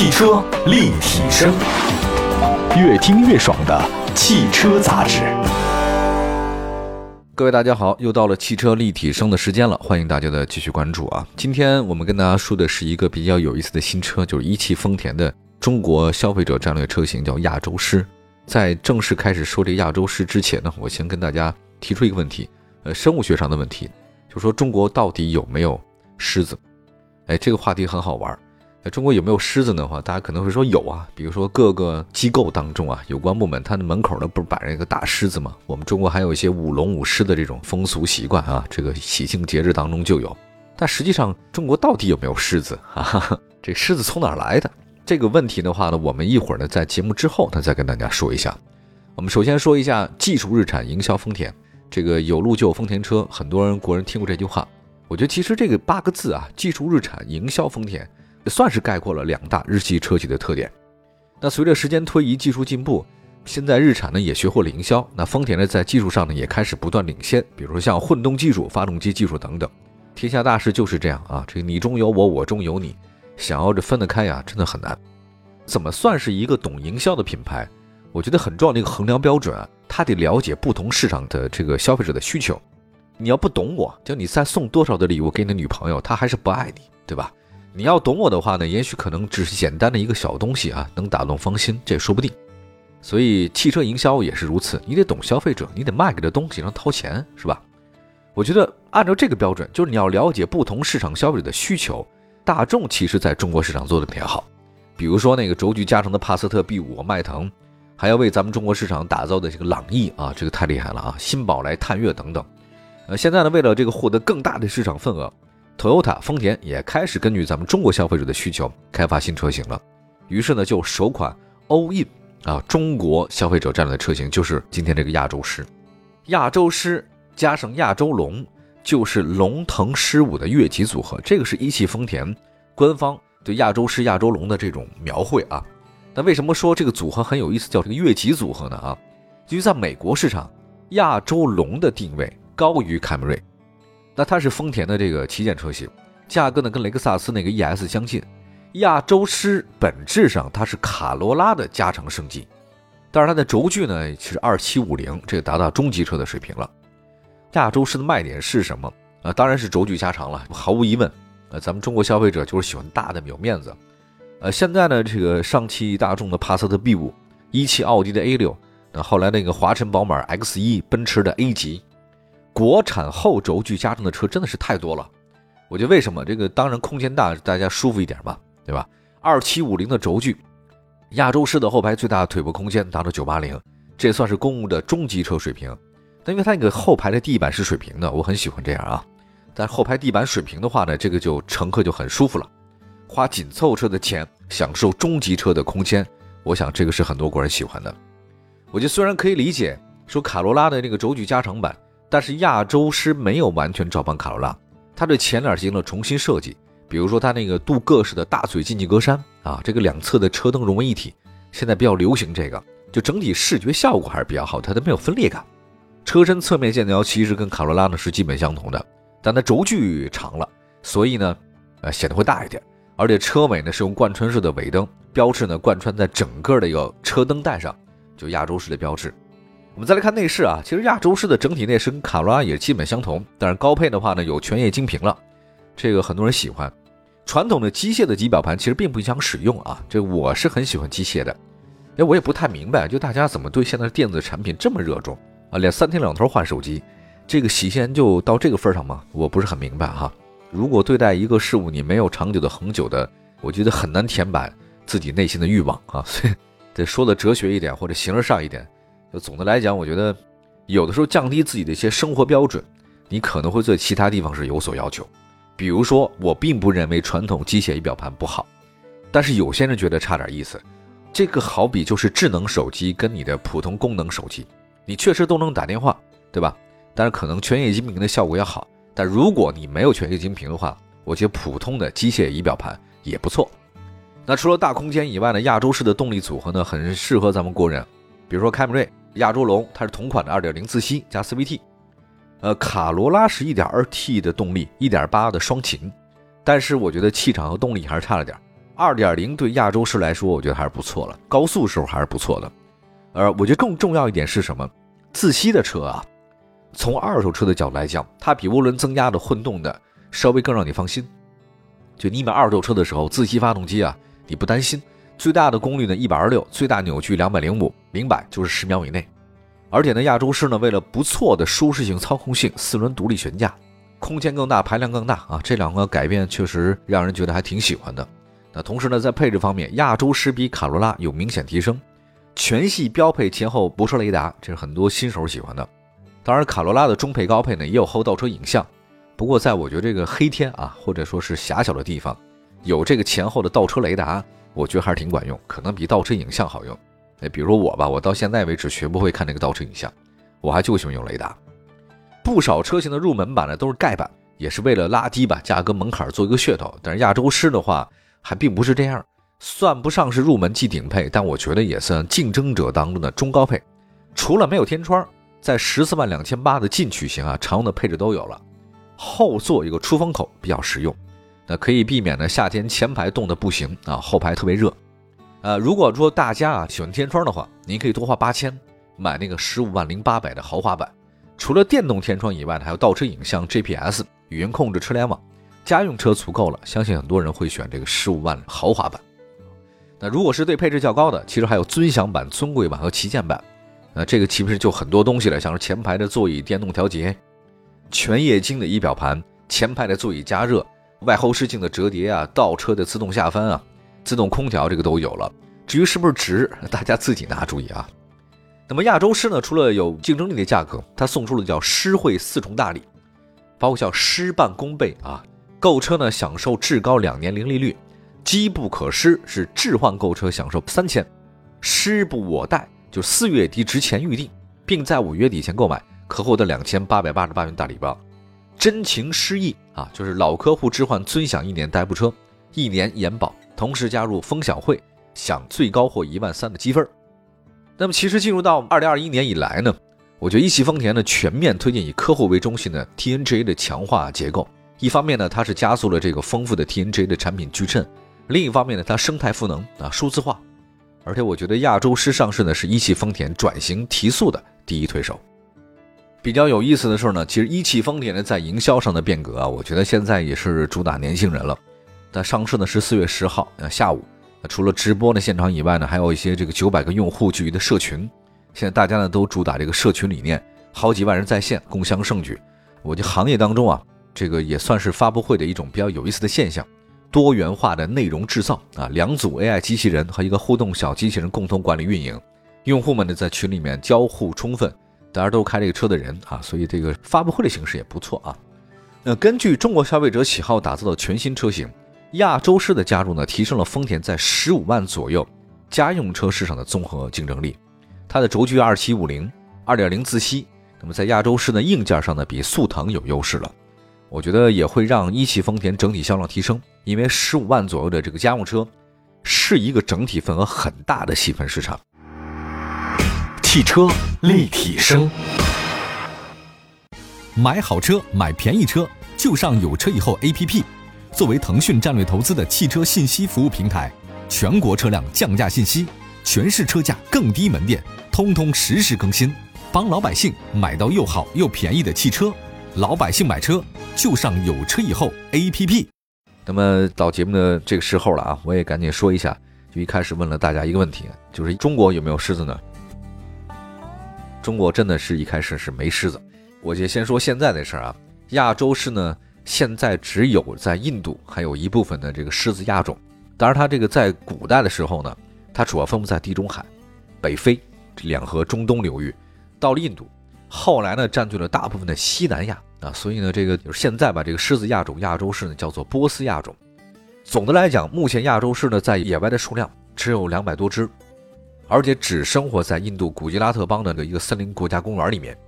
汽车立体声，越听越爽的汽车杂志。各位大家好，又到了汽车立体声的时间了，欢迎大家的继续关注啊！今天我们跟大家说的是一个比较有意思的新车，就是一汽丰田的中国消费者战略车型，叫亚洲狮。在正式开始说这亚洲狮之前呢，我先跟大家提出一个问题，呃，生物学上的问题，就说中国到底有没有狮子？哎，这个话题很好玩。那中国有没有狮子的话，大家可能会说有啊。比如说各个机构当中啊，有关部门它的门口呢不是摆着一个大狮子吗？我们中国还有一些舞龙舞狮的这种风俗习惯啊，这个喜庆节日当中就有。但实际上，中国到底有没有狮子啊？这狮子从哪来的？这个问题的话呢，我们一会儿呢在节目之后呢再跟大家说一下。我们首先说一下技术日产营销丰田，这个有路就有丰田车，很多人国人听过这句话。我觉得其实这个八个字啊，技术日产营销丰田。也算是概括了两大日系车企的特点。那随着时间推移，技术进步，现在日产呢也学会了营销。那丰田呢在技术上呢也开始不断领先，比如像混动技术、发动机技术等等。天下大事就是这样啊，这个你中有我，我中有你，想要这分得开呀，真的很难。怎么算是一个懂营销的品牌？我觉得很重要的一个衡量标准啊，它得了解不同市场的这个消费者的需求。你要不懂我，就你再送多少的礼物给你的女朋友，她还是不爱你，对吧？你要懂我的话呢，也许可能只是简单的一个小东西啊，能打动芳心，这也说不定。所以汽车营销也是如此，你得懂消费者，你得卖给这东西让掏钱，是吧？我觉得按照这个标准，就是你要了解不同市场消费者的需求。大众其实在中国市场做的比较好，比如说那个轴距加长的帕萨特 B5、迈腾，还要为咱们中国市场打造的这个朗逸啊，这个太厉害了啊，新宝来、探岳等等。呃，现在呢，为了这个获得更大的市场份额。Toyota 丰田也开始根据咱们中国消费者的需求开发新车型了，于是呢，就首款 All In 啊中国消费者战略的车型就是今天这个亚洲狮，亚洲狮加上亚洲龙就是龙腾狮舞的越级组合，这个是一汽丰田官方对亚洲狮、亚洲龙的这种描绘啊。那为什么说这个组合很有意思，叫这个越级组合呢？啊，因为在美国市场，亚洲龙的定位高于凯美瑞。那它是丰田的这个旗舰车型，价格呢跟雷克萨斯那个 ES 相近。亚洲狮本质上它是卡罗拉的加长升级，但是它的轴距呢其实二七五零，这个达到中级车的水平了。亚洲狮的卖点是什么啊？当然是轴距加长了，毫无疑问。呃，咱们中国消费者就是喜欢大的有面子。呃，现在呢这个上汽大众的帕萨特 B 五，一汽奥迪的 A 六，那后来那个华晨宝马 X 一，奔驰的 A 级。国产后轴距加长的车真的是太多了，我觉得为什么这个当然空间大，大家舒服一点嘛，对吧？二七五零的轴距，亚洲狮的后排最大腿部空间达到九八零，这算是公务的中级车水平。但因为它那个后排的地板是水平的，我很喜欢这样啊。但后排地板水平的话呢，这个就乘客就很舒服了，花紧凑车的钱享受中级车的空间，我想这个是很多国人喜欢的。我觉得虽然可以理解说卡罗拉的那个轴距加长版。但是亚洲狮没有完全照搬卡罗拉，它对前脸进行了重新设计，比如说它那个镀铬式的大嘴进气格栅啊，这个两侧的车灯融为一体，现在比较流行这个，就整体视觉效果还是比较好，它都没有分裂感。车身侧面线条其实跟卡罗拉呢是基本相同的，但它轴距长了，所以呢，呃显得会大一点，而且车尾呢是用贯穿式的尾灯，标志呢贯穿在整个的一个车灯带上，就亚洲式的标志。我们再来看内饰啊，其实亚洲狮的整体内饰跟卡罗拉也基本相同，但是高配的话呢有全液晶屏了，这个很多人喜欢。传统的机械的仪表盘其实并不影响使用啊，这我是很喜欢机械的。哎，我也不太明白，就大家怎么对现在电子产品这么热衷啊？连三天两头换手机，这个喜欢就到这个份上吗？我不是很明白哈。如果对待一个事物你没有长久的恒久的，我觉得很难填满自己内心的欲望啊。所以得说的哲学一点或者形而上一点。就总的来讲，我觉得有的时候降低自己的一些生活标准，你可能会对其他地方是有所要求。比如说，我并不认为传统机械仪表盘不好，但是有些人觉得差点意思。这个好比就是智能手机跟你的普通功能手机，你确实都能打电话，对吧？但是可能全液晶屏的效果要好。但如果你没有全液晶屏的话，我觉得普通的机械仪表盘也不错。那除了大空间以外呢，亚洲式的动力组合呢，很适合咱们国人，比如说凯美瑞。亚洲龙它是同款的2.0自吸加 CVT，呃，卡罗拉是 1.2T 的动力，1.8的双擎，但是我觉得气场和动力还是差了点二点零对亚洲狮来说，我觉得还是不错了，高速时候还是不错的。而我觉得更重要一点是什么？自吸的车啊，从二手车的角度来讲，它比涡轮增压的混动的稍微更让你放心。就你买二手车的时候，自吸发动机啊，你不担心。最大的功率呢，一百二六，最大扭矩两百零五，零百就是十秒以内。而且呢，亚洲狮呢，为了不错的舒适性、操控性，四轮独立悬架，空间更大，排量更大啊，这两个改变确实让人觉得还挺喜欢的。那同时呢，在配置方面，亚洲狮比卡罗拉有明显提升，全系标配前后泊车雷达，这是很多新手喜欢的。当然，卡罗拉的中配高配呢，也有后倒车影像。不过，在我觉得这个黑天啊，或者说是狭小的地方，有这个前后的倒车雷达，我觉得还是挺管用，可能比倒车影像好用。哎，比如我吧，我到现在为止学不会看那个倒车影像，我还就喜欢用雷达。不少车型的入门版呢都是盖板，也是为了拉低吧价格门槛做一个噱头。但是亚洲狮的话还并不是这样，算不上是入门级顶配，但我觉得也算竞争者当中的中高配。除了没有天窗，在十四万两千八的进取型啊，常用的配置都有了。后座有个出风口比较实用，那可以避免呢夏天前排冻得不行啊，后排特别热。呃，如果说大家啊喜欢天窗的话，您可以多花八千买那个十五万零八百的豪华版。除了电动天窗以外呢，还有倒车影像、GPS、语音控制、车联网。家用车足够了，相信很多人会选这个十五万豪华版。那如果是对配置较高的，其实还有尊享版、尊贵版和旗舰版。那这个其实就很多东西了，像是前排的座椅电动调节。全液晶的仪表盘，前排的座椅加热，外后视镜的折叠啊，倒车的自动下翻啊，自动空调这个都有了。至于是不是值，大家自己拿主意啊。那么亚洲狮呢，除了有竞争力的价格，它送出了叫狮惠四重大礼，包括叫狮办公倍啊，购车呢享受至高两年零利率，机不可失是置换购车享受三千，时不我贷就四月底之前预定，并在五月底前购买。可获得两千八百八十八元大礼包，真情实意啊，就是老客户置换尊享一年代步车，一年延保，同时加入分享会，享最高获一万三的积分。那么其实进入到二零二一年以来呢，我觉得一汽丰田呢全面推进以客户为中心的 TNGA 的强化结构，一方面呢它是加速了这个丰富的 TNGA 的产品矩阵，另一方面呢它生态赋能啊数字化，而且我觉得亚洲狮上市呢是一汽丰田转型提速的第一推手。比较有意思的是呢，其实一汽丰田呢在营销上的变革啊，我觉得现在也是主打年轻人了。它上市呢是四月十号下午，除了直播的现场以外呢，还有一些这个九百个用户聚集的社群。现在大家呢都主打这个社群理念，好几万人在线共享盛举。我觉得行业当中啊，这个也算是发布会的一种比较有意思的现象，多元化的内容制造啊，两组 AI 机器人和一个互动小机器人共同管理运营，用户们呢在群里面交互充分。大家都开这个车的人啊，所以这个发布会的形式也不错啊。那根据中国消费者喜好打造的全新车型，亚洲狮的加入呢，提升了丰田在十五万左右家用车市场的综合竞争力。它的轴距二七五零二点零自吸，那么在亚洲狮的硬件上呢，比速腾有优势了。我觉得也会让一汽丰田整体销量提升，因为十五万左右的这个家用车是一个整体份额很大的细分市场。汽车立体声，买好车买便宜车就上有车以后 APP。作为腾讯战略投资的汽车信息服务平台，全国车辆降价信息、全市车价更低门店，通通实时更新，帮老百姓买到又好又便宜的汽车。老百姓买车就上有车以后 APP。那么到节目的这个时候了啊，我也赶紧说一下，就一开始问了大家一个问题，就是中国有没有狮子呢？中国真的是一开始是没狮子，我就先说现在的事儿啊。亚洲狮呢，现在只有在印度还有一部分的这个狮子亚种。当然，它这个在古代的时候呢，它主要分布在地中海、北非两河中东流域，到了印度，后来呢占据了大部分的西南亚啊。所以呢，这个就是现在把这个狮子亚种亚洲狮呢叫做波斯亚种。总的来讲，目前亚洲狮呢在野外的数量只有两百多只。而且只生活在印度古吉拉特邦的一个森林国家公园里面。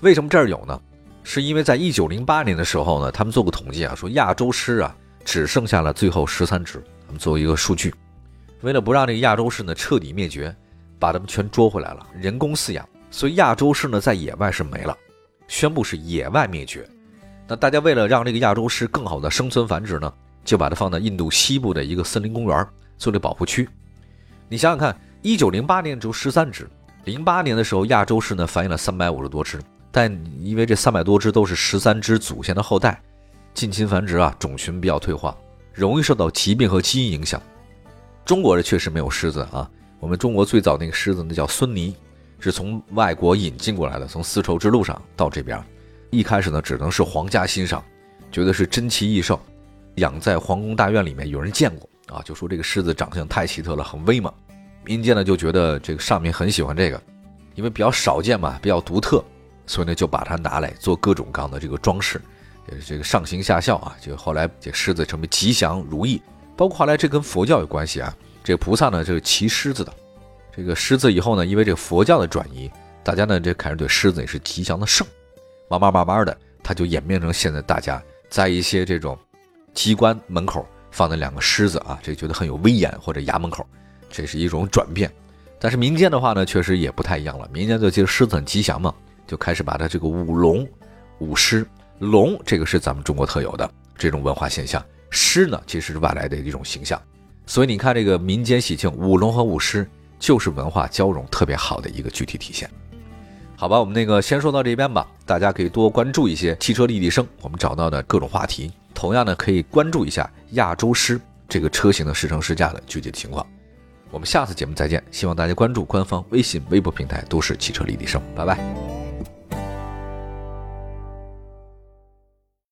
为什么这儿有呢？是因为在一九零八年的时候呢，他们做过统计啊，说亚洲狮啊只剩下了最后十三只。他们做一个数据，为了不让这个亚洲狮呢彻底灭绝，把它们全捉回来了，人工饲养。所以亚洲狮呢在野外是没了，宣布是野外灭绝。那大家为了让这个亚洲狮更好的生存繁殖呢，就把它放在印度西部的一个森林公园做了保护区。你想想看，一九零八年只有十三只，零八年的时候亚洲狮呢繁衍了三百五十多只，但因为这三百多只都是十三只祖先的后代，近亲繁殖啊，种群比较退化，容易受到疾病和基因影响。中国这确实没有狮子啊，我们中国最早那个狮子那叫孙尼，是从外国引进过来的，从丝绸之路上到这边，一开始呢只能是皇家欣赏，觉得是珍奇异兽，养在皇宫大院里面，有人见过啊，就说这个狮子长相太奇特了，很威猛。民间呢就觉得这个上面很喜欢这个，因为比较少见嘛，比较独特，所以呢就把它拿来做各种各样的这个装饰，也是这个上行下效啊。就后来这狮子成为吉祥如意，包括后来这跟佛教有关系啊。这个菩萨呢就是骑狮子的，这个狮子以后呢，因为这个佛教的转移，大家呢这开始对狮子也是吉祥的圣，慢慢慢慢的，它就演变成现在大家在一些这种机关门口放的两个狮子啊，这觉得很有威严，或者衙门口。这是一种转变，但是民间的话呢，确实也不太一样了。民间就觉得狮子很吉祥嘛，就开始把它这个舞龙、舞狮。龙这个是咱们中国特有的这种文化现象，狮呢其实是外来的一种形象。所以你看这个民间喜庆舞龙和舞狮，就是文化交融特别好的一个具体体现。好吧，我们那个先说到这边吧，大家可以多关注一些汽车立体声，我们找到的各种话题。同样呢，可以关注一下亚洲狮这个车型的试乘试驾的具体情况。我们下次节目再见，希望大家关注官方微信、微博平台都市汽车立体声，拜拜。